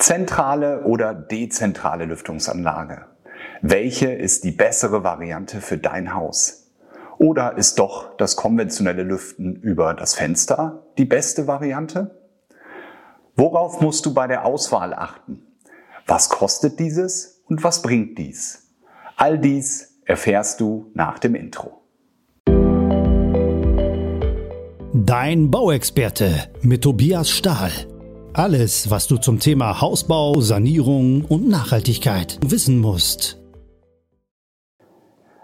Zentrale oder dezentrale Lüftungsanlage? Welche ist die bessere Variante für dein Haus? Oder ist doch das konventionelle Lüften über das Fenster die beste Variante? Worauf musst du bei der Auswahl achten? Was kostet dieses und was bringt dies? All dies erfährst du nach dem Intro. Dein Bauexperte mit Tobias Stahl. Alles, was du zum Thema Hausbau, Sanierung und Nachhaltigkeit wissen musst.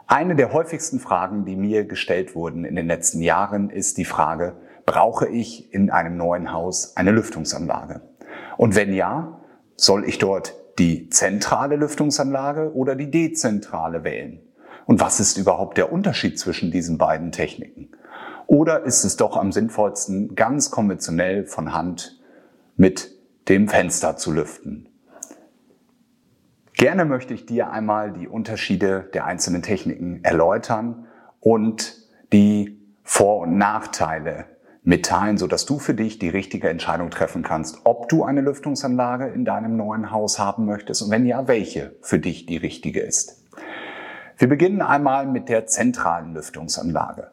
Eine der häufigsten Fragen, die mir gestellt wurden in den letzten Jahren, ist die Frage, brauche ich in einem neuen Haus eine Lüftungsanlage? Und wenn ja, soll ich dort die zentrale Lüftungsanlage oder die dezentrale wählen? Und was ist überhaupt der Unterschied zwischen diesen beiden Techniken? Oder ist es doch am sinnvollsten, ganz konventionell von Hand mit dem Fenster zu lüften. Gerne möchte ich dir einmal die Unterschiede der einzelnen Techniken erläutern und die Vor- und Nachteile mitteilen, sodass du für dich die richtige Entscheidung treffen kannst, ob du eine Lüftungsanlage in deinem neuen Haus haben möchtest und wenn ja, welche für dich die richtige ist. Wir beginnen einmal mit der zentralen Lüftungsanlage.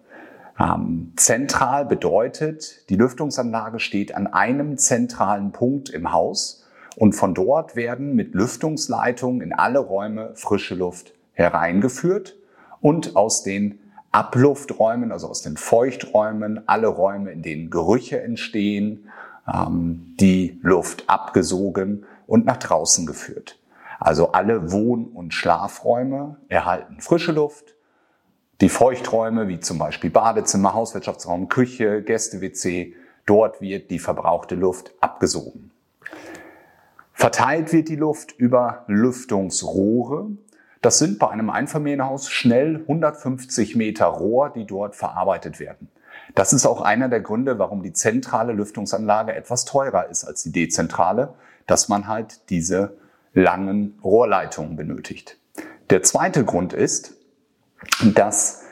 Ähm, zentral bedeutet, die Lüftungsanlage steht an einem zentralen Punkt im Haus und von dort werden mit Lüftungsleitungen in alle Räume frische Luft hereingeführt und aus den Ablufträumen, also aus den Feuchträumen, alle Räume, in denen Gerüche entstehen, ähm, die Luft abgesogen und nach draußen geführt. Also alle Wohn- und Schlafräume erhalten frische Luft, die Feuchträume, wie zum Beispiel Badezimmer, Hauswirtschaftsraum, Küche, Gäste-WC, dort wird die verbrauchte Luft abgesogen. Verteilt wird die Luft über Lüftungsrohre. Das sind bei einem Einfamilienhaus schnell 150 Meter Rohr, die dort verarbeitet werden. Das ist auch einer der Gründe, warum die zentrale Lüftungsanlage etwas teurer ist als die dezentrale, dass man halt diese langen Rohrleitungen benötigt. Der zweite Grund ist, dass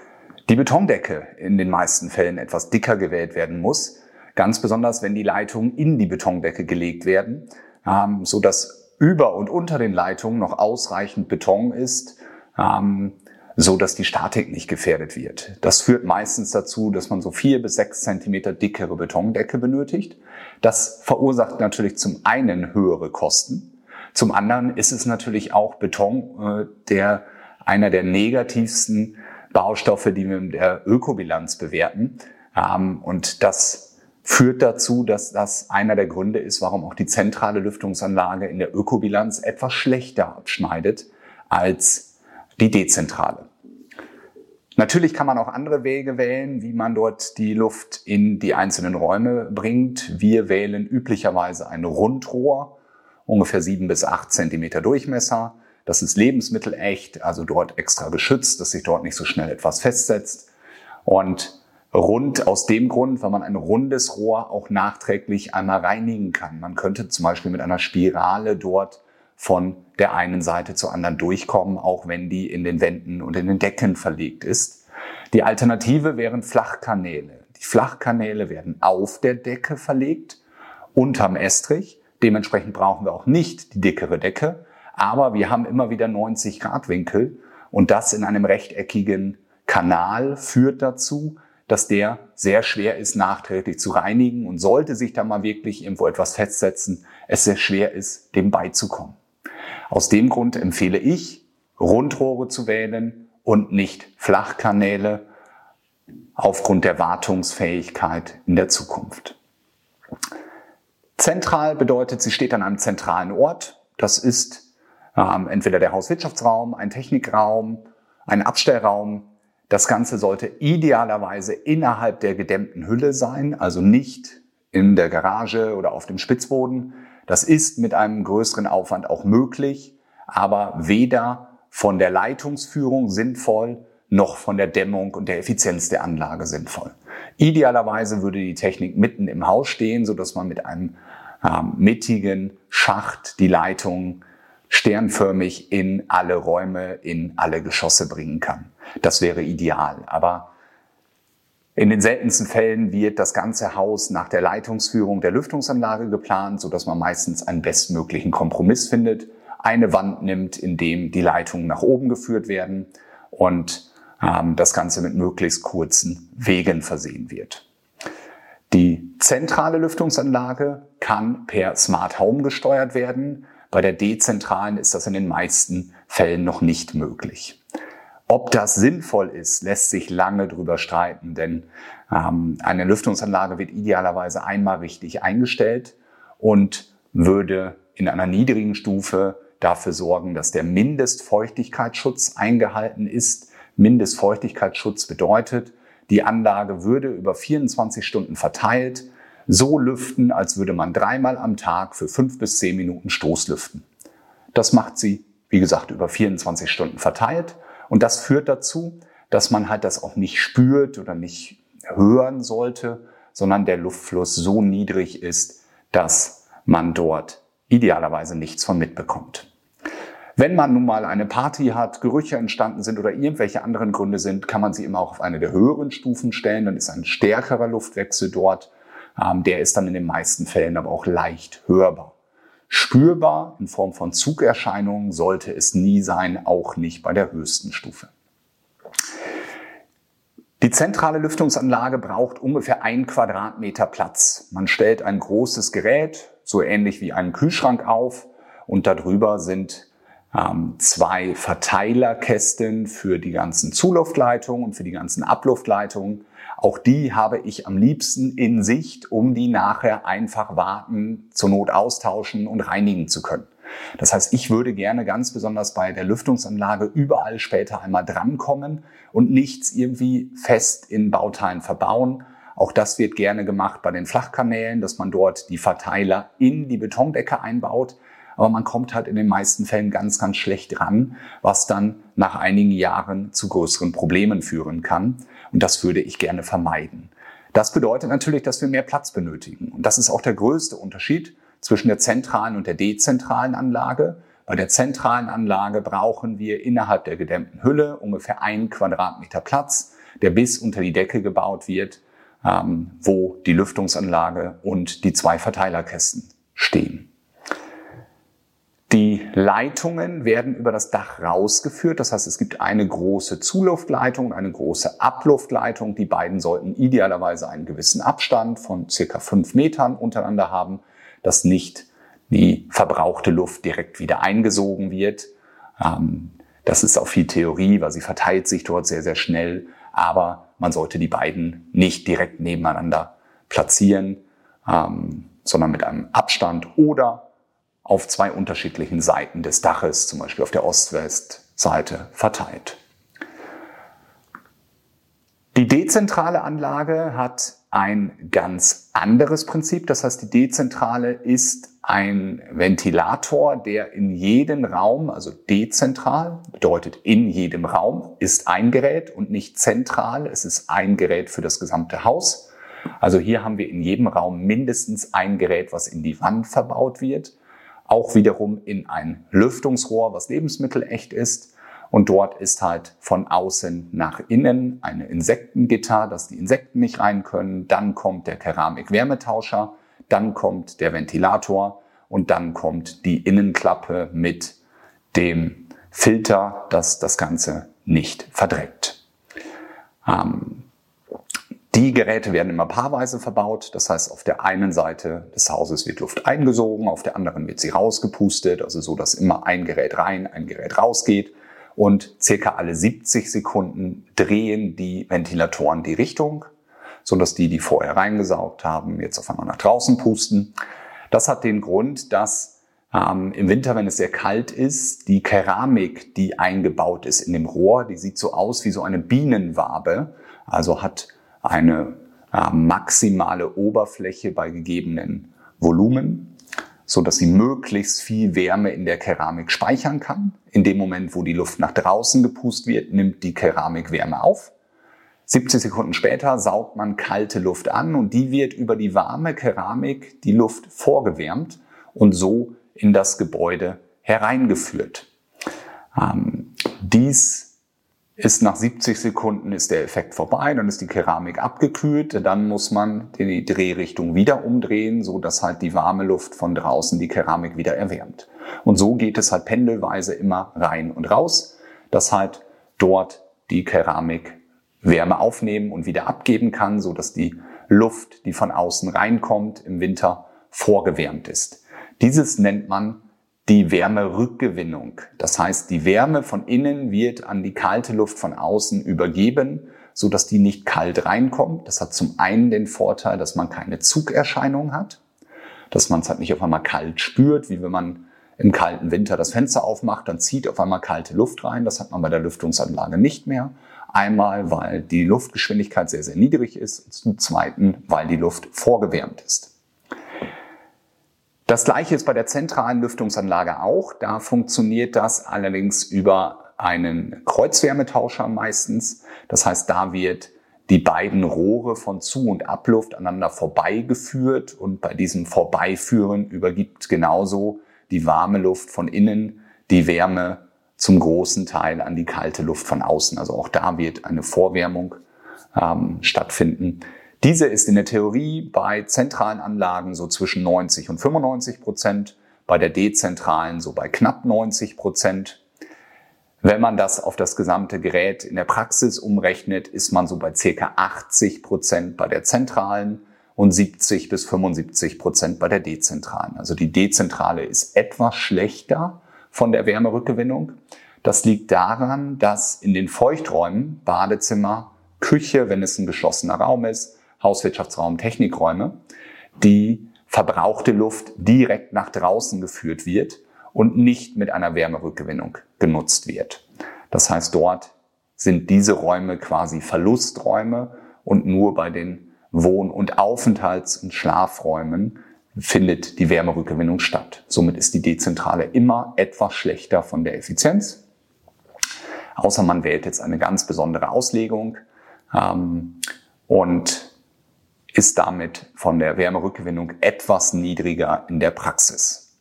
die Betondecke in den meisten Fällen etwas dicker gewählt werden muss, ganz besonders wenn die Leitungen in die Betondecke gelegt werden, ähm, so dass über und unter den Leitungen noch ausreichend Beton ist, ähm, so dass die Statik nicht gefährdet wird. Das führt meistens dazu, dass man so vier bis sechs Zentimeter dickere Betondecke benötigt. Das verursacht natürlich zum einen höhere Kosten. Zum anderen ist es natürlich auch Beton, äh, der einer der negativsten Baustoffe, die wir in der Ökobilanz bewerten. Ähm, und das führt dazu, dass das einer der Gründe ist, warum auch die zentrale Lüftungsanlage in der Ökobilanz etwas schlechter abschneidet als die dezentrale. Natürlich kann man auch andere Wege wählen, wie man dort die Luft in die einzelnen Räume bringt. Wir wählen üblicherweise ein Rundrohr, ungefähr sieben bis acht Zentimeter Durchmesser. Das ist lebensmittelecht, also dort extra geschützt, dass sich dort nicht so schnell etwas festsetzt. Und rund aus dem Grund, weil man ein rundes Rohr auch nachträglich einmal reinigen kann. Man könnte zum Beispiel mit einer Spirale dort von der einen Seite zur anderen durchkommen, auch wenn die in den Wänden und in den Decken verlegt ist. Die Alternative wären Flachkanäle. Die Flachkanäle werden auf der Decke verlegt, unterm Estrich. Dementsprechend brauchen wir auch nicht die dickere Decke, aber wir haben immer wieder 90 Grad Winkel und das in einem rechteckigen Kanal führt dazu, dass der sehr schwer ist, nachträglich zu reinigen und sollte sich da mal wirklich irgendwo etwas festsetzen, es sehr schwer ist, dem beizukommen. Aus dem Grund empfehle ich, Rundrohre zu wählen und nicht Flachkanäle aufgrund der Wartungsfähigkeit in der Zukunft. Zentral bedeutet, sie steht an einem zentralen Ort. Das ist ähm, entweder der Hauswirtschaftsraum, ein Technikraum, ein Abstellraum. Das Ganze sollte idealerweise innerhalb der gedämmten Hülle sein, also nicht in der Garage oder auf dem Spitzboden. Das ist mit einem größeren Aufwand auch möglich, aber weder von der Leitungsführung sinnvoll noch von der Dämmung und der Effizienz der Anlage sinnvoll. Idealerweise würde die Technik mitten im Haus stehen, so dass man mit einem ähm, mittigen Schacht die Leitung sternförmig in alle Räume, in alle Geschosse bringen kann. Das wäre ideal. Aber In den seltensten Fällen wird das ganze Haus nach der Leitungsführung der Lüftungsanlage geplant, so dass man meistens einen bestmöglichen Kompromiss findet, eine Wand nimmt, in dem die Leitungen nach oben geführt werden und ähm, das Ganze mit möglichst kurzen Wegen versehen wird. Die zentrale Lüftungsanlage kann per Smart Home gesteuert werden. Bei der dezentralen ist das in den meisten Fällen noch nicht möglich. Ob das sinnvoll ist, lässt sich lange drüber streiten, denn ähm, eine Lüftungsanlage wird idealerweise einmal richtig eingestellt und würde in einer niedrigen Stufe dafür sorgen, dass der Mindestfeuchtigkeitsschutz eingehalten ist. Mindestfeuchtigkeitsschutz bedeutet, die Anlage würde über 24 Stunden verteilt so lüften, als würde man dreimal am Tag für fünf bis zehn Minuten Stoßlüften. Das macht sie, wie gesagt, über 24 Stunden verteilt. Und das führt dazu, dass man halt das auch nicht spürt oder nicht hören sollte, sondern der Luftfluss so niedrig ist, dass man dort idealerweise nichts von mitbekommt. Wenn man nun mal eine Party hat, Gerüche entstanden sind oder irgendwelche anderen Gründe sind, kann man sie immer auch auf eine der höheren Stufen stellen. Dann ist ein stärkerer Luftwechsel dort. Ähm, der ist dann in den meisten Fällen aber auch leicht hörbar. Spürbar in Form von Zugerscheinungen sollte es nie sein, auch nicht bei der höchsten Stufe. Die zentrale Lüftungsanlage braucht ungefähr ein Quadratmeter Platz. Man stellt ein großes Gerät, so ähnlich wie einen Kühlschrank auf und darüber sind ähm, zwei Verteilerkästen für die ganzen Zuluftleitungen und für die ganzen Abluftleitungen. Auch die habe ich am liebsten in Sicht, um die nachher einfach warten, zur Not austauschen und reinigen zu können. Das heißt, ich würde gerne ganz besonders bei der Lüftungsanlage überall später einmal drankommen und nichts irgendwie fest in Bauteilen verbauen. Auch das wird gerne gemacht bei den Flachkanälen, dass man dort die Verteiler in die Betondecke einbaut aber man kommt halt in den meisten Fällen ganz, ganz schlecht ran, was dann nach einigen Jahren zu größeren Problemen führen kann. Und das würde ich gerne vermeiden. Das bedeutet natürlich, dass wir mehr Platz benötigen. Und das ist auch der größte Unterschied zwischen der zentralen und der dezentralen Anlage. Bei der zentralen Anlage brauchen wir innerhalb der gedämmten Hülle ungefähr einen Quadratmeter Platz, der bis unter die Decke gebaut wird, ähm, wo die Lüftungsanlage und die zwei Verteilerkästen stehen. Die Leitungen werden über das Dach rausgeführt. Das heißt, es gibt eine große Zuluftleitung und eine große Abluftleitung. Die beiden sollten idealerweise einen gewissen Abstand von circa fünf Metern untereinander haben, dass nicht die verbrauchte Luft direkt wieder eingesogen wird. Ähm, das ist auch viel Theorie, weil sie verteilt sich dort sehr, sehr schnell. Aber man sollte die beiden nicht direkt nebeneinander platzieren, ähm, sondern mit einem Abstand oder auf zwei unterschiedlichen Seiten des Daches, zum Beispiel auf der Ost-West-Seite, verteilt. Die dezentrale Anlage hat ein ganz anderes Prinzip. Das heißt, die dezentrale ist ein Ventilator, der in jedem Raum, also dezentral, bedeutet in jedem Raum, ist ein Gerät und nicht zentral. Es ist ein Gerät für das gesamte Haus. Also hier haben wir in jedem Raum mindestens ein Gerät, was in die Wand verbaut wird auch wiederum in ein Lüftungsrohr, was lebensmittelecht ist. Und dort ist halt von außen nach innen eine Insektengitter, dass die Insekten nicht rein können. Dann kommt der Keramik-Wärmetauscher, dann kommt der Ventilator und dann kommt die Innenklappe mit dem Filter, das das Ganze nicht verdreckt. Ähm, die Geräte werden immer paarweise verbaut. Das heißt, auf der einen Seite des Hauses wird Luft eingesogen, auf der anderen wird sie rausgepustet, also so, dass immer ein Gerät rein, ein Gerät rausgeht. Und circa alle 70 Sekunden drehen die Ventilatoren die Richtung, so dass die, die vorher reingesaugt haben, jetzt auf einmal nach draußen pusten. Das hat den Grund, dass ähm, im Winter, wenn es sehr kalt ist, die Keramik, die eingebaut ist in dem Rohr, die sieht so aus wie so eine Bienenwabe, also hat eine äh, maximale Oberfläche bei gegebenen Volumen, so dass sie möglichst viel Wärme in der Keramik speichern kann. In dem Moment, wo die Luft nach draußen gepust wird, nimmt die Keramik Wärme auf. 70 Sekunden später saugt man kalte Luft an und die wird über die warme Keramik die Luft vorgewärmt und so in das Gebäude hereingeführt. Ähm, dies ist nach 70 Sekunden ist der Effekt vorbei, dann ist die Keramik abgekühlt, dann muss man die Drehrichtung wieder umdrehen, so dass halt die warme Luft von draußen die Keramik wieder erwärmt. Und so geht es halt pendelweise immer rein und raus, dass halt dort die Keramik Wärme aufnehmen und wieder abgeben kann, so dass die Luft, die von außen reinkommt, im Winter vorgewärmt ist. Dieses nennt man die Wärmerückgewinnung. Das heißt, die Wärme von innen wird an die kalte Luft von außen übergeben, so dass die nicht kalt reinkommt. Das hat zum einen den Vorteil, dass man keine Zugerscheinung hat, dass man es halt nicht auf einmal kalt spürt, wie wenn man im kalten Winter das Fenster aufmacht, dann zieht auf einmal kalte Luft rein. Das hat man bei der Lüftungsanlage nicht mehr. Einmal, weil die Luftgeschwindigkeit sehr, sehr niedrig ist und zum Zweiten, weil die Luft vorgewärmt ist. Das gleiche ist bei der zentralen Lüftungsanlage auch. Da funktioniert das allerdings über einen Kreuzwärmetauscher meistens. Das heißt, da wird die beiden Rohre von Zu- und Abluft aneinander vorbeigeführt und bei diesem Vorbeiführen übergibt genauso die warme Luft von innen die Wärme zum großen Teil an die kalte Luft von außen. Also auch da wird eine Vorwärmung ähm, stattfinden. Diese ist in der Theorie bei zentralen Anlagen so zwischen 90 und 95 Prozent, bei der dezentralen so bei knapp 90 Prozent. Wenn man das auf das gesamte Gerät in der Praxis umrechnet, ist man so bei circa 80 Prozent bei der zentralen und 70 bis 75 Prozent bei der dezentralen. Also die dezentrale ist etwas schlechter von der Wärmerückgewinnung. Das liegt daran, dass in den Feuchträumen, Badezimmer, Küche, wenn es ein geschlossener Raum ist, Hauswirtschaftsraum, Technikräume, die verbrauchte Luft direkt nach draußen geführt wird und nicht mit einer Wärmerückgewinnung genutzt wird. Das heißt, dort sind diese Räume quasi Verlusträume und nur bei den Wohn- und Aufenthalts- und Schlafräumen findet die Wärmerückgewinnung statt. Somit ist die Dezentrale immer etwas schlechter von der Effizienz. Außer man wählt jetzt eine ganz besondere Auslegung. Ähm, und ist damit von der Wärmerückgewinnung etwas niedriger in der Praxis.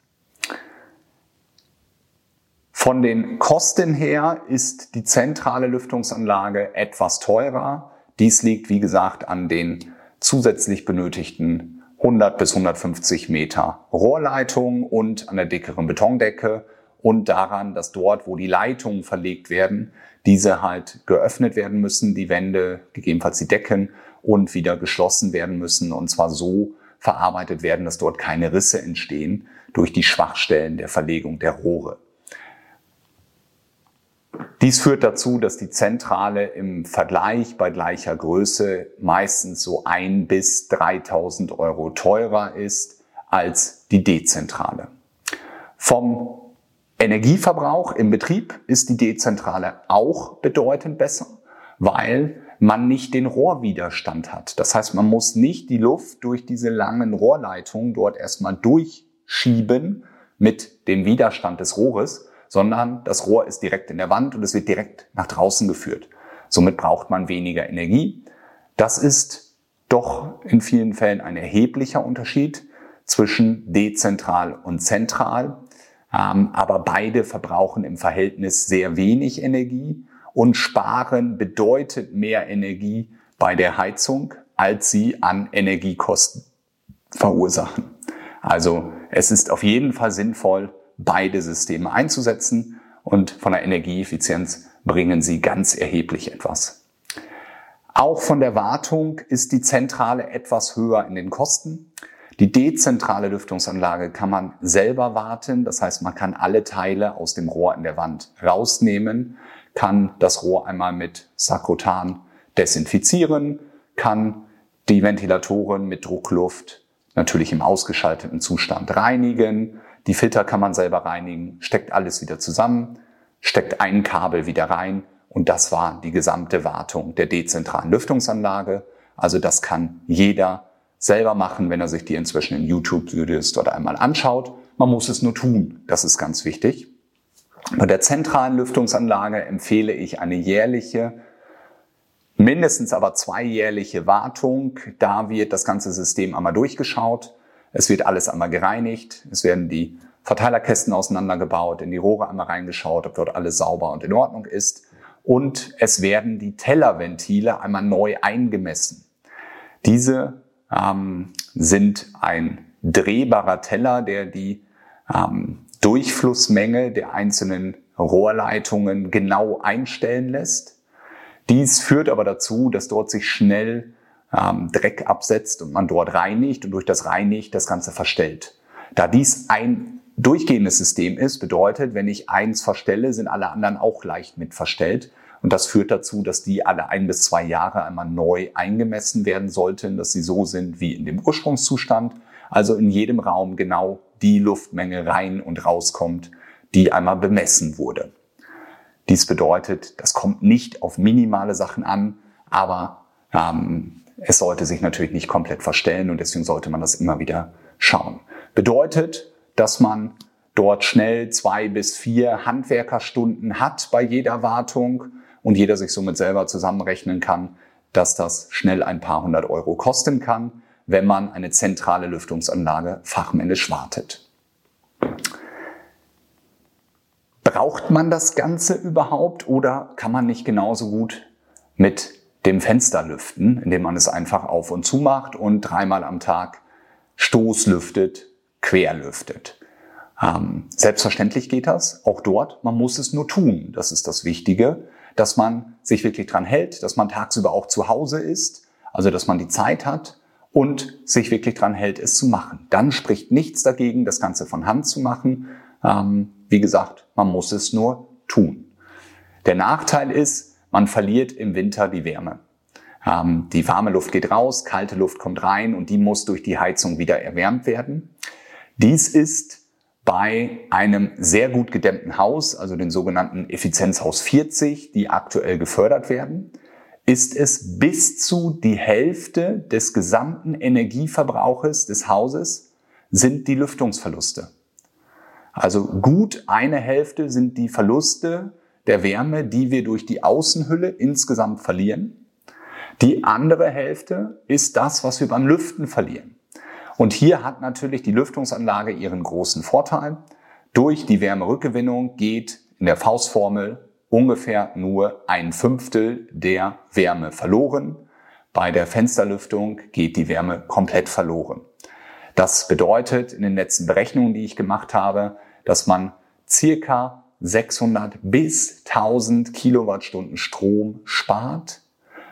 Von den Kosten her ist die zentrale Lüftungsanlage etwas teurer. Dies liegt, wie gesagt, an den zusätzlich benötigten 100 bis 150 Meter Rohrleitung und an der dickeren Betondecke und daran, dass dort, wo die Leitungen verlegt werden, diese halt geöffnet werden müssen, die Wände, gegebenenfalls die Decken und wieder geschlossen werden müssen und zwar so verarbeitet werden, dass dort keine Risse entstehen durch die Schwachstellen der Verlegung der Rohre. Dies führt dazu, dass die Zentrale im Vergleich bei gleicher Größe meistens so ein bis 3000 Euro teurer ist als die Dezentrale. Vom Energieverbrauch im Betrieb ist die Dezentrale auch bedeutend besser, weil man nicht den Rohrwiderstand hat. Das heißt, man muss nicht die Luft durch diese langen Rohrleitungen dort erstmal durchschieben mit dem Widerstand des Rohres, sondern das Rohr ist direkt in der Wand und es wird direkt nach draußen geführt. Somit braucht man weniger Energie. Das ist doch in vielen Fällen ein erheblicher Unterschied zwischen dezentral und zentral. Ähm, aber beide verbrauchen im Verhältnis sehr wenig Energie und sparen bedeutet mehr Energie bei der Heizung, als sie an Energiekosten verursachen. Also es ist auf jeden Fall sinnvoll, beide Systeme einzusetzen und von der Energieeffizienz bringen sie ganz erheblich etwas. Auch von der Wartung ist die Zentrale etwas höher in den Kosten. Die dezentrale Lüftungsanlage kann man selber warten. Das heißt, man kann alle Teile aus dem Rohr in der Wand rausnehmen kann das Rohr einmal mit Sakrotan desinfizieren, kann die Ventilatoren mit Druckluft natürlich im ausgeschalteten Zustand reinigen. Die Filter kann man selber reinigen, steckt alles wieder zusammen, steckt ein Kabel wieder rein und das war die gesamte Wartung der dezentralen Lüftungsanlage. Also das kann jeder selber machen, wenn er sich die inzwischen in YouTube-Videos dort einmal anschaut. Man muss es nur tun. Das ist ganz wichtig. Bei der zentralen Lüftungsanlage empfehle ich eine jährliche, mindestens aber zweijährliche Wartung. Da wird das ganze System einmal durchgeschaut. Es wird alles einmal gereinigt. Es werden die Verteilerkästen auseinandergebaut, in die Rohre einmal reingeschaut, ob dort alles sauber und in Ordnung ist. und es werden die Tellerventile einmal neu eingemessen. Diese ähm, sind ein drehbarer Teller, der die ähm, Durchflussmenge der einzelnen Rohrleitungen genau einstellen lässt. Dies führt aber dazu, dass dort sich schnell ähm, Dreck absetzt und man dort reinigt und durch das Reinigt das Ganze verstellt. Da dies ein durchgehendes System ist, bedeutet, wenn ich eins verstelle, sind alle anderen auch leicht mit verstellt. Und das führt dazu, dass die alle ein bis zwei Jahre einmal neu eingemessen werden sollten, dass sie so sind wie in dem Ursprungszustand. Also in jedem Raum genau die Luftmenge rein und rauskommt, die einmal bemessen wurde. Dies bedeutet, das kommt nicht auf minimale Sachen an, aber ähm, es sollte sich natürlich nicht komplett verstellen und deswegen sollte man das immer wieder schauen. Bedeutet, dass man dort schnell zwei bis vier Handwerkerstunden hat bei jeder Wartung und jeder sich somit selber zusammenrechnen kann, dass das schnell ein paar hundert Euro kosten kann, wenn man eine zentrale Lüftungsanlage fachmännisch wartet. Braucht man das Ganze überhaupt oder kann man nicht genauso gut mit dem Fenster lüften, indem man es einfach auf und zu macht und dreimal am Tag Stoßlüftet, querlüftet? Ähm, selbstverständlich geht das, auch dort. Man muss es nur tun. Das ist das Wichtige dass man sich wirklich dran hält, dass man tagsüber auch zu Hause ist, also dass man die Zeit hat und sich wirklich dran hält, es zu machen. Dann spricht nichts dagegen, das Ganze von Hand zu machen. Ähm, wie gesagt, man muss es nur tun. Der Nachteil ist, man verliert im Winter die Wärme. Ähm, die warme Luft geht raus, kalte Luft kommt rein und die muss durch die Heizung wieder erwärmt werden. Dies ist bei einem sehr gut gedämmten Haus, also den sogenannten Effizienzhaus 40, die aktuell gefördert werden, ist es bis zu die Hälfte des gesamten Energieverbrauches des Hauses sind die Lüftungsverluste. Also gut eine Hälfte sind die Verluste der Wärme, die wir durch die Außenhülle insgesamt verlieren. Die andere Hälfte ist das, was wir beim Lüften verlieren. Und hier hat natürlich die Lüftungsanlage ihren großen Vorteil. Durch die Wärmerückgewinnung geht in der Faustformel ungefähr nur ein Fünftel der Wärme verloren. Bei der Fensterlüftung geht die Wärme komplett verloren. Das bedeutet in den letzten Berechnungen, die ich gemacht habe, dass man circa 600 bis 1000 Kilowattstunden Strom spart,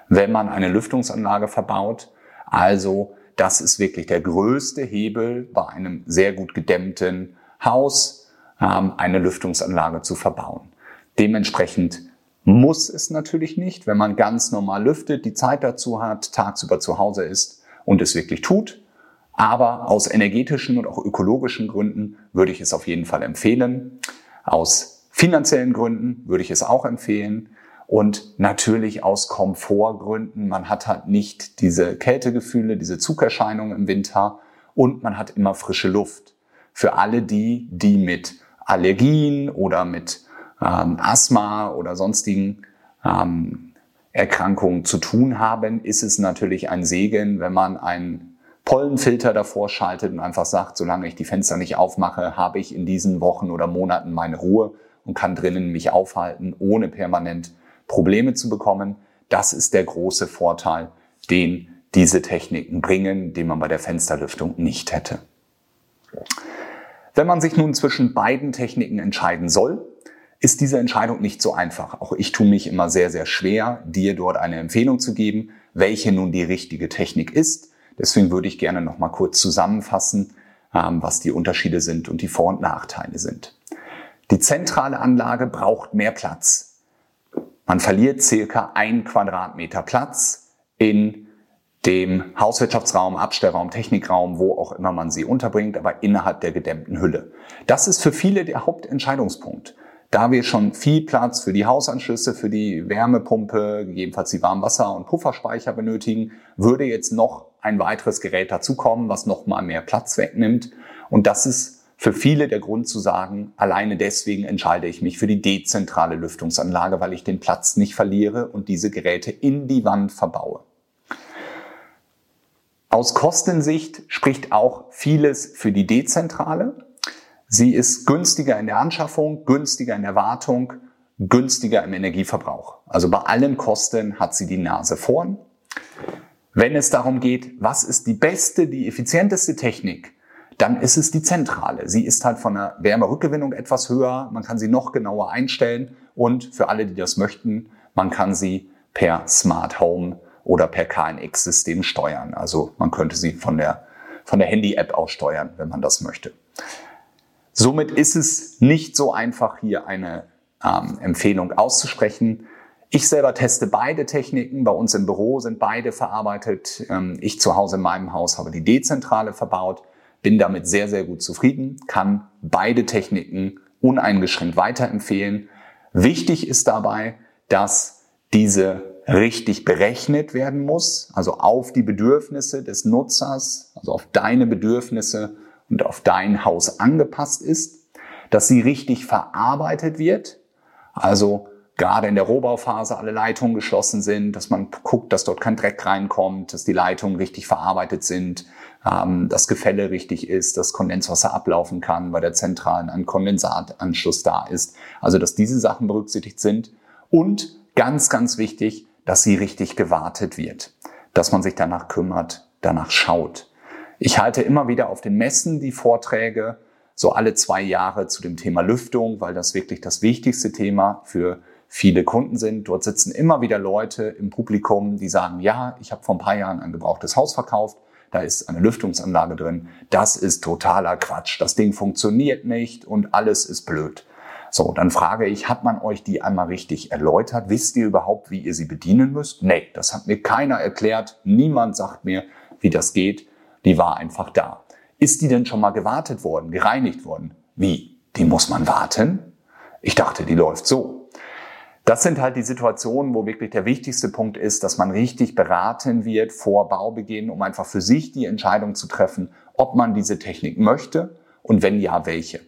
wenn man eine Lüftungsanlage verbaut. Also das ist wirklich der größte Hebel bei einem sehr gut gedämmten Haus, ähm, eine Lüftungsanlage zu verbauen. Dementsprechend muss es natürlich nicht, wenn man ganz normal lüftet, die Zeit dazu hat, tagsüber zu Hause ist und es wirklich tut. Aber aus energetischen und auch ökologischen Gründen würde ich es auf jeden Fall empfehlen. Aus finanziellen Gründen würde ich es auch empfehlen. Und natürlich aus Komfortgründen. Man hat halt nicht diese Kältegefühle, diese Zugerscheinungen im Winter und man hat immer frische Luft. Für alle die, die mit Allergien oder mit ähm, Asthma oder sonstigen ähm, Erkrankungen zu tun haben, ist es natürlich ein Segen, wenn man einen Pollenfilter davor schaltet und einfach sagt, solange ich die Fenster nicht aufmache, habe ich in diesen Wochen oder Monaten meine Ruhe und kann drinnen mich aufhalten, ohne permanent Probleme zu bekommen. Das ist der große Vorteil, den diese Techniken bringen, den man bei der Fensterlüftung nicht hätte. Wenn man sich nun zwischen beiden Techniken entscheiden soll, ist diese Entscheidung nicht so einfach. Auch ich tue mich immer sehr, sehr schwer, dir dort eine Empfehlung zu geben, welche nun die richtige Technik ist. Deswegen würde ich gerne noch mal kurz zusammenfassen, ähm, was die Unterschiede sind und die Vor- und Nachteile sind. Die zentrale Anlage braucht mehr Platz. Man verliert circa ein Quadratmeter Platz in dem Hauswirtschaftsraum, Abstellraum, Technikraum, wo auch immer man sie unterbringt, aber innerhalb der gedämmten Hülle. Das ist für viele der Hauptentscheidungspunkt. Da wir schon viel Platz für die Hausanschlüsse, für die Wärmepumpe, gegebenenfalls die Warmwasser- und Pufferspeicher benötigen, würde jetzt noch ein weiteres Gerät dazukommen, was noch mal mehr Platz wegnimmt. Und das ist für viele der Grund zu sagen, alleine deswegen entscheide ich mich für die dezentrale Lüftungsanlage, weil ich den Platz nicht verliere und diese Geräte in die Wand verbaue. Aus Kostensicht spricht auch vieles für die dezentrale. Sie ist günstiger in der Anschaffung, günstiger in der Wartung, günstiger im Energieverbrauch. Also bei allen Kosten hat sie die Nase vorn. Wenn es darum geht, was ist die beste, die effizienteste Technik, dann ist es die zentrale. Sie ist halt von der Wärmerückgewinnung etwas höher, man kann sie noch genauer einstellen und für alle, die das möchten, man kann sie per Smart Home oder per KNX-System steuern. Also man könnte sie von der, von der Handy-App aus steuern, wenn man das möchte. Somit ist es nicht so einfach, hier eine ähm, Empfehlung auszusprechen. Ich selber teste beide Techniken. Bei uns im Büro sind beide verarbeitet. Ähm, ich zu Hause in meinem Haus habe die Dezentrale verbaut, bin damit sehr, sehr gut zufrieden, kann beide Techniken uneingeschränkt weiterempfehlen. Wichtig ist dabei, dass diese richtig berechnet werden muss, also auf die Bedürfnisse des Nutzers, also auf deine Bedürfnisse und auf dein Haus angepasst ist, dass sie richtig verarbeitet wird, also gerade in der Rohbauphase alle Leitungen geschlossen sind, dass man guckt, dass dort kein Dreck reinkommt, dass die Leitungen richtig verarbeitet sind, ähm, das Gefälle richtig ist, dass Kondenswasser ablaufen kann, weil der zentralen ein Kondensatanschluss da ist. Also dass diese Sachen berücksichtigt sind. Und ganz, ganz wichtig, dass sie richtig gewartet wird, dass man sich danach kümmert, danach schaut. Ich halte immer wieder auf den Messen die Vorträge, so alle zwei Jahre zu dem Thema Lüftung, weil das wirklich das wichtigste Thema für viele Kunden sind. Dort sitzen immer wieder Leute im Publikum, die sagen, ja, ich habe vor ein paar Jahren ein gebrauchtes Haus verkauft, da ist eine Lüftungsanlage drin. Das ist totaler Quatsch. Das Ding funktioniert nicht und alles ist blöd. So, dann frage ich, hat man euch die einmal richtig erläutert? Wisst ihr überhaupt, wie ihr sie bedienen müsst? Nee, das hat mir keiner erklärt. Niemand sagt mir, wie das geht. Die war einfach da. Ist die denn schon mal gewartet worden, gereinigt worden? Wie? Die muss man warten? Ich dachte, die läuft so. Das sind halt die Situationen, wo wirklich der wichtigste Punkt ist, dass man richtig beraten wird vor Baubeginn, um einfach für sich die Entscheidung zu treffen, ob man diese Technik möchte und wenn ja, welche.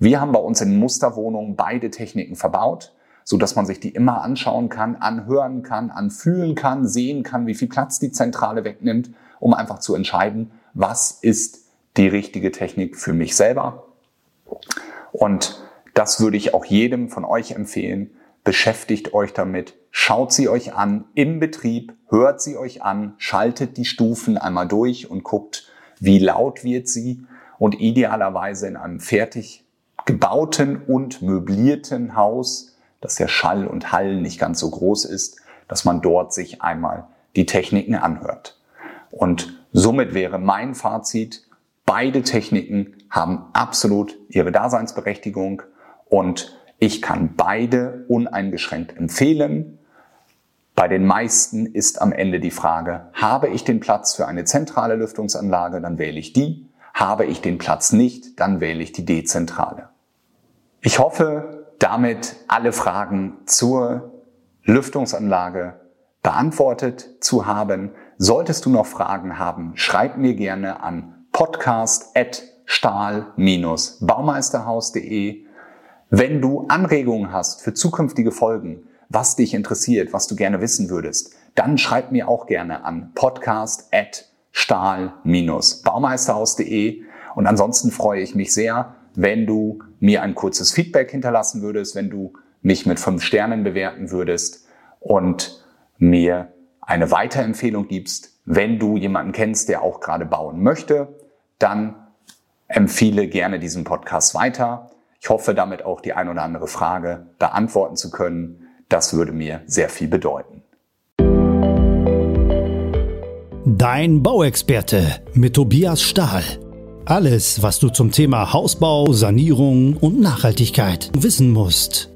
Wir haben bei uns in Musterwohnungen beide Techniken verbaut, so dass man sich die immer anschauen kann, anhören kann, anfühlen kann, sehen kann, wie viel Platz die Zentrale wegnimmt, um einfach zu entscheiden, was ist die richtige Technik für mich selber. Und das würde ich auch jedem von euch empfehlen. Beschäftigt euch damit, schaut sie euch an im Betrieb, hört sie euch an, schaltet die Stufen einmal durch und guckt, wie laut wird sie und idealerweise in einem fertig gebauten und möblierten Haus, dass der Schall und Hall nicht ganz so groß ist, dass man dort sich einmal die Techniken anhört. Und somit wäre mein Fazit, Beide Techniken haben absolut ihre Daseinsberechtigung und ich kann beide uneingeschränkt empfehlen. Bei den meisten ist am Ende die Frage, habe ich den Platz für eine zentrale Lüftungsanlage, dann wähle ich die. Habe ich den Platz nicht, dann wähle ich die dezentrale. Ich hoffe, damit alle Fragen zur Lüftungsanlage beantwortet zu haben. Solltest du noch Fragen haben, schreib mir gerne an podcast at stahl-baumeisterhaus.de. Wenn du Anregungen hast für zukünftige Folgen, was dich interessiert, was du gerne wissen würdest, dann schreib mir auch gerne an podcast at stahl-baumeisterhaus.de. Und ansonsten freue ich mich sehr, wenn du mir ein kurzes Feedback hinterlassen würdest, wenn du mich mit fünf Sternen bewerten würdest und mir eine Weiterempfehlung gibst, wenn du jemanden kennst, der auch gerade bauen möchte dann empfehle gerne diesen Podcast weiter. Ich hoffe damit auch die ein oder andere Frage beantworten zu können. Das würde mir sehr viel bedeuten. Dein Bauexperte mit Tobias Stahl. Alles, was du zum Thema Hausbau, Sanierung und Nachhaltigkeit wissen musst.